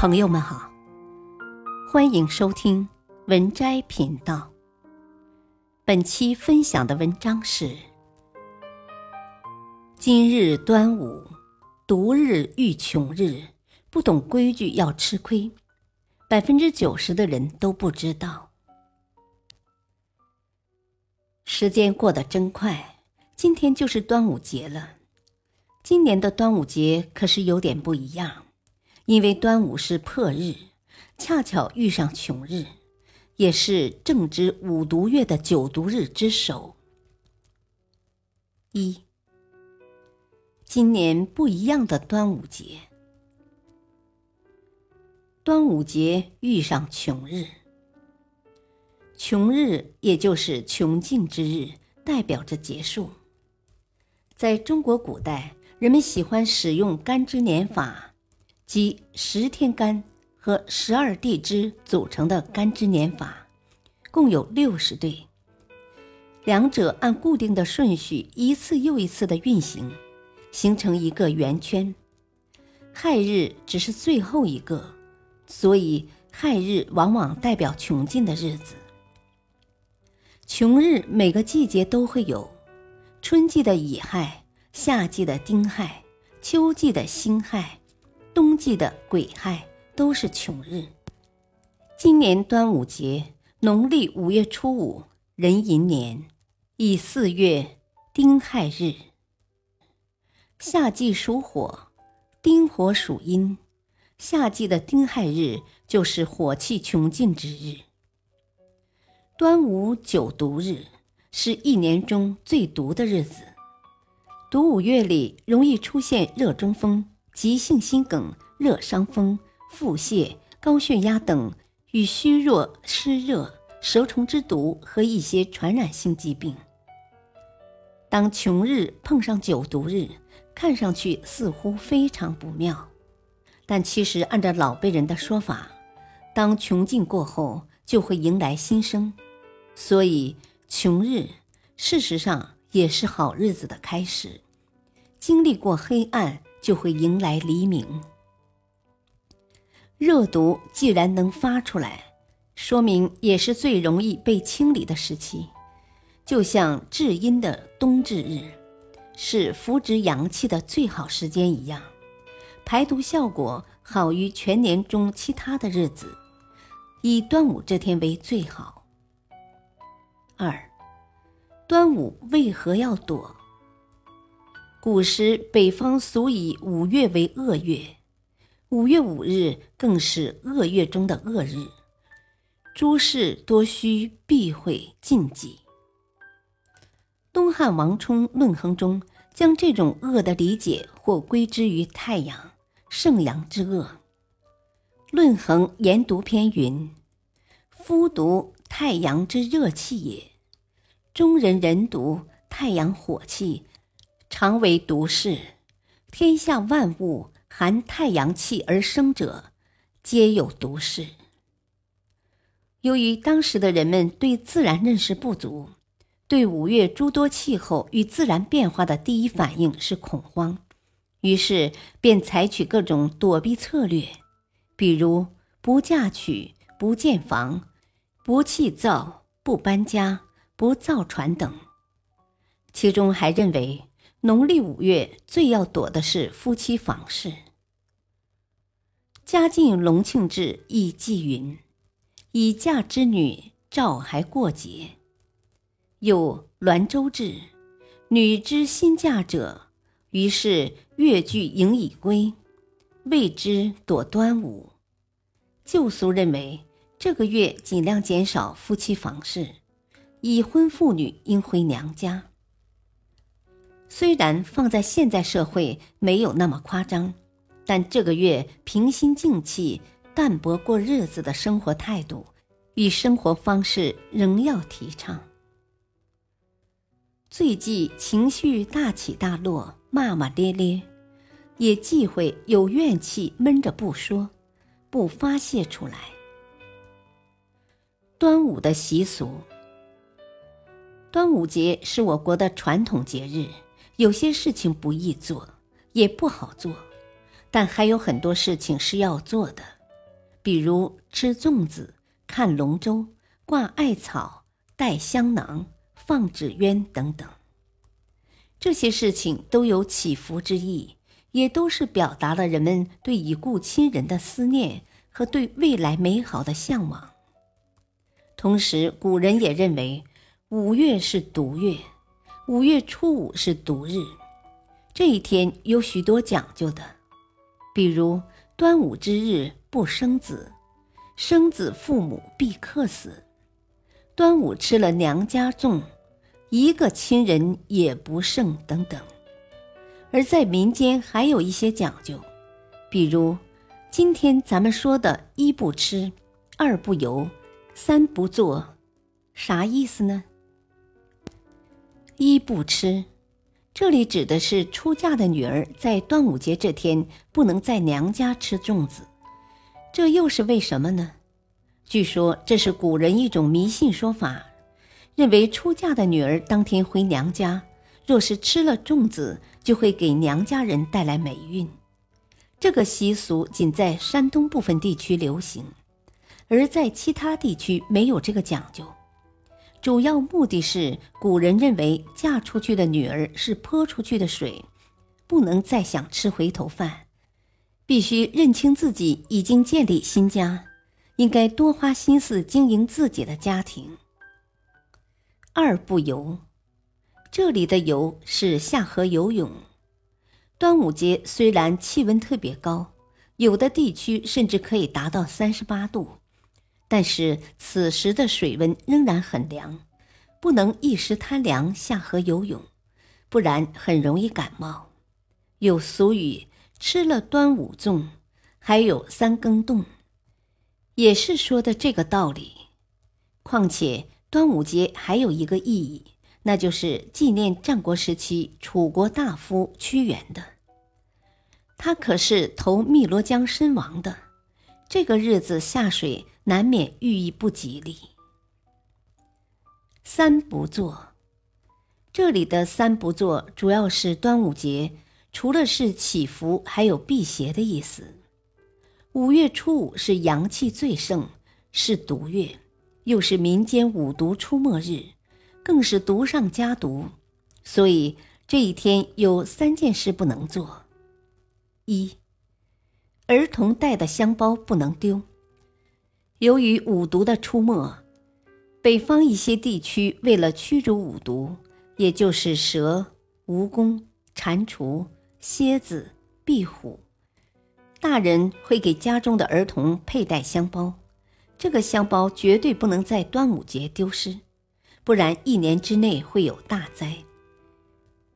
朋友们好，欢迎收听文摘频道。本期分享的文章是：今日端午，独日遇穷日，不懂规矩要吃亏。百分之九十的人都不知道。时间过得真快，今天就是端午节了。今年的端午节可是有点不一样。因为端午是破日，恰巧遇上穷日，也是正值五毒月的九毒日之首。一，今年不一样的端午节。端午节遇上穷日，穷日也就是穷尽之日，代表着结束。在中国古代，人们喜欢使用干支年法。即十天干和十二地支组成的干支年法，共有六十对。两者按固定的顺序一次又一次的运行，形成一个圆圈。亥日只是最后一个，所以亥日往往代表穷尽的日子。穷日每个季节都会有，春季的乙亥，夏季的丁亥，秋季的辛亥。冬季的癸亥都是穷日。今年端午节农历五月初五，壬寅年，乙巳月，丁亥日。夏季属火，丁火属阴，夏季的丁亥日就是火气穷尽之日。端午九毒日是一年中最毒的日子，毒五月里容易出现热中风。急性心梗、热伤风、腹泻、高血压等与虚弱、湿热、蛇虫之毒和一些传染性疾病。当穷日碰上九毒日，看上去似乎非常不妙，但其实按照老辈人的说法，当穷尽过后就会迎来新生，所以穷日事实上也是好日子的开始。经历过黑暗。就会迎来黎明。热毒既然能发出来，说明也是最容易被清理的时期。就像至阴的冬至日，是扶植阳气的最好时间一样，排毒效果好于全年中其他的日子，以端午这天为最好。二，端午为何要躲？古时北方俗以五月为恶月，五月五日更是恶月中的恶日，诸事多需避讳禁忌。东汉王充《论衡》中将这种恶的理解或归之于太阳、盛阳之恶。《论衡研读篇》云：“夫毒太阳之热气也，中人人毒太阳火气。”常为毒士，天下万物含太阳气而生者，皆有毒士。由于当时的人们对自然认识不足，对五月诸多气候与自然变化的第一反应是恐慌，于是便采取各种躲避策略，比如不嫁娶、不建房、不砌灶、不搬家、不造船等。其中还认为。农历五月最要躲的是夫妻房事。嘉靖隆庆志亦记云：“已嫁之女照还过节。”有滦州志：“女知新嫁者，于是月具迎已归，谓之躲端午。”旧俗认为这个月尽量减少夫妻房事，已婚妇女应回娘家。虽然放在现在社会没有那么夸张，但这个月平心静气、淡泊过日子的生活态度与生活方式仍要提倡。最忌情绪大起大落、骂骂咧咧，也忌讳有怨气闷着不说、不发泄出来。端午的习俗，端午节是我国的传统节日。有些事情不易做，也不好做，但还有很多事情是要做的。比如吃粽子、看龙舟、挂艾草、戴香囊、放纸鸢等等。这些事情都有祈福之意，也都是表达了人们对已故亲人的思念和对未来美好的向往。同时，古人也认为五月是毒月，五月初五是毒日，这一天有许多讲究的，比如端午之日不生子，生子父母必克死；端午吃了娘家粽。一个亲人也不剩，等等。而在民间还有一些讲究，比如今天咱们说的“一不吃，二不游，三不做”，啥意思呢？“一不吃”，这里指的是出嫁的女儿在端午节这天不能在娘家吃粽子，这又是为什么呢？据说这是古人一种迷信说法。认为出嫁的女儿当天回娘家，若是吃了粽子，就会给娘家人带来霉运。这个习俗仅在山东部分地区流行，而在其他地区没有这个讲究。主要目的是古人认为嫁出去的女儿是泼出去的水，不能再想吃回头饭，必须认清自己已经建立新家，应该多花心思经营自己的家庭。二不游，这里的游是下河游泳。端午节虽然气温特别高，有的地区甚至可以达到三十八度，但是此时的水温仍然很凉，不能一时贪凉下河游泳，不然很容易感冒。有俗语“吃了端午粽”，还有“三更冻”，也是说的这个道理。况且。端午节还有一个意义，那就是纪念战国时期楚国大夫屈原的。他可是投汨罗江身亡的，这个日子下水难免寓意不吉利。三不做，这里的三不做主要是端午节，除了是祈福，还有辟邪的意思。五月初五是阳气最盛，是毒月。又是民间五毒出没日，更是毒上加毒，所以这一天有三件事不能做：一，儿童带的香包不能丢。由于五毒的出没，北方一些地区为了驱逐五毒，也就是蛇、蜈蚣、蟾蜍、蝎子、壁虎，大人会给家中的儿童佩戴香包。这个香包绝对不能在端午节丢失，不然一年之内会有大灾。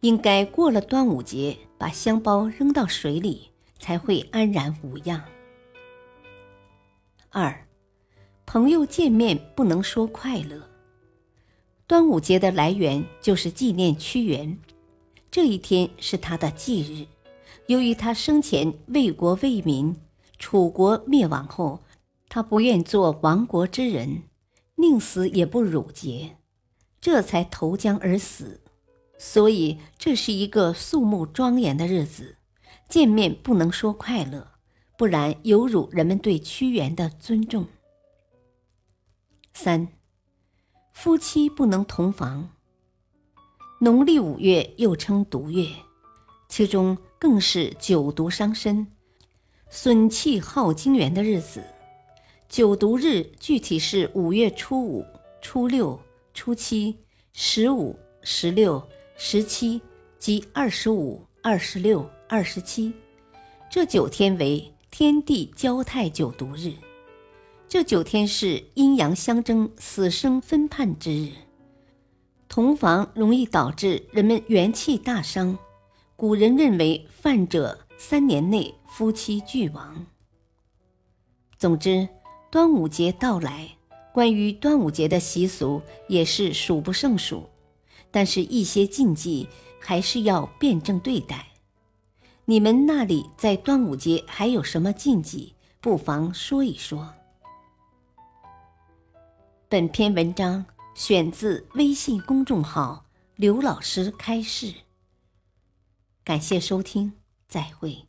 应该过了端午节，把香包扔到水里，才会安然无恙。二，朋友见面不能说快乐。端午节的来源就是纪念屈原，这一天是他的忌日。由于他生前为国为民，楚国灭亡后。他不愿做亡国之人，宁死也不辱节，这才投江而死。所以这是一个肃穆庄严的日子，见面不能说快乐，不然有辱人们对屈原的尊重。三，夫妻不能同房。农历五月又称毒月，其中更是酒毒伤身、损气耗精元的日子。九毒日具体是五月初五、初六、初七、十五、十六、十七及二十五、二十六、二十七，这九天为天地交泰九毒日。这九天是阴阳相争、死生分判之日，同房容易导致人们元气大伤。古人认为犯者三年内夫妻俱亡。总之。端午节到来，关于端午节的习俗也是数不胜数，但是，一些禁忌还是要辩证对待。你们那里在端午节还有什么禁忌？不妨说一说。本篇文章选自微信公众号“刘老师开示”，感谢收听，再会。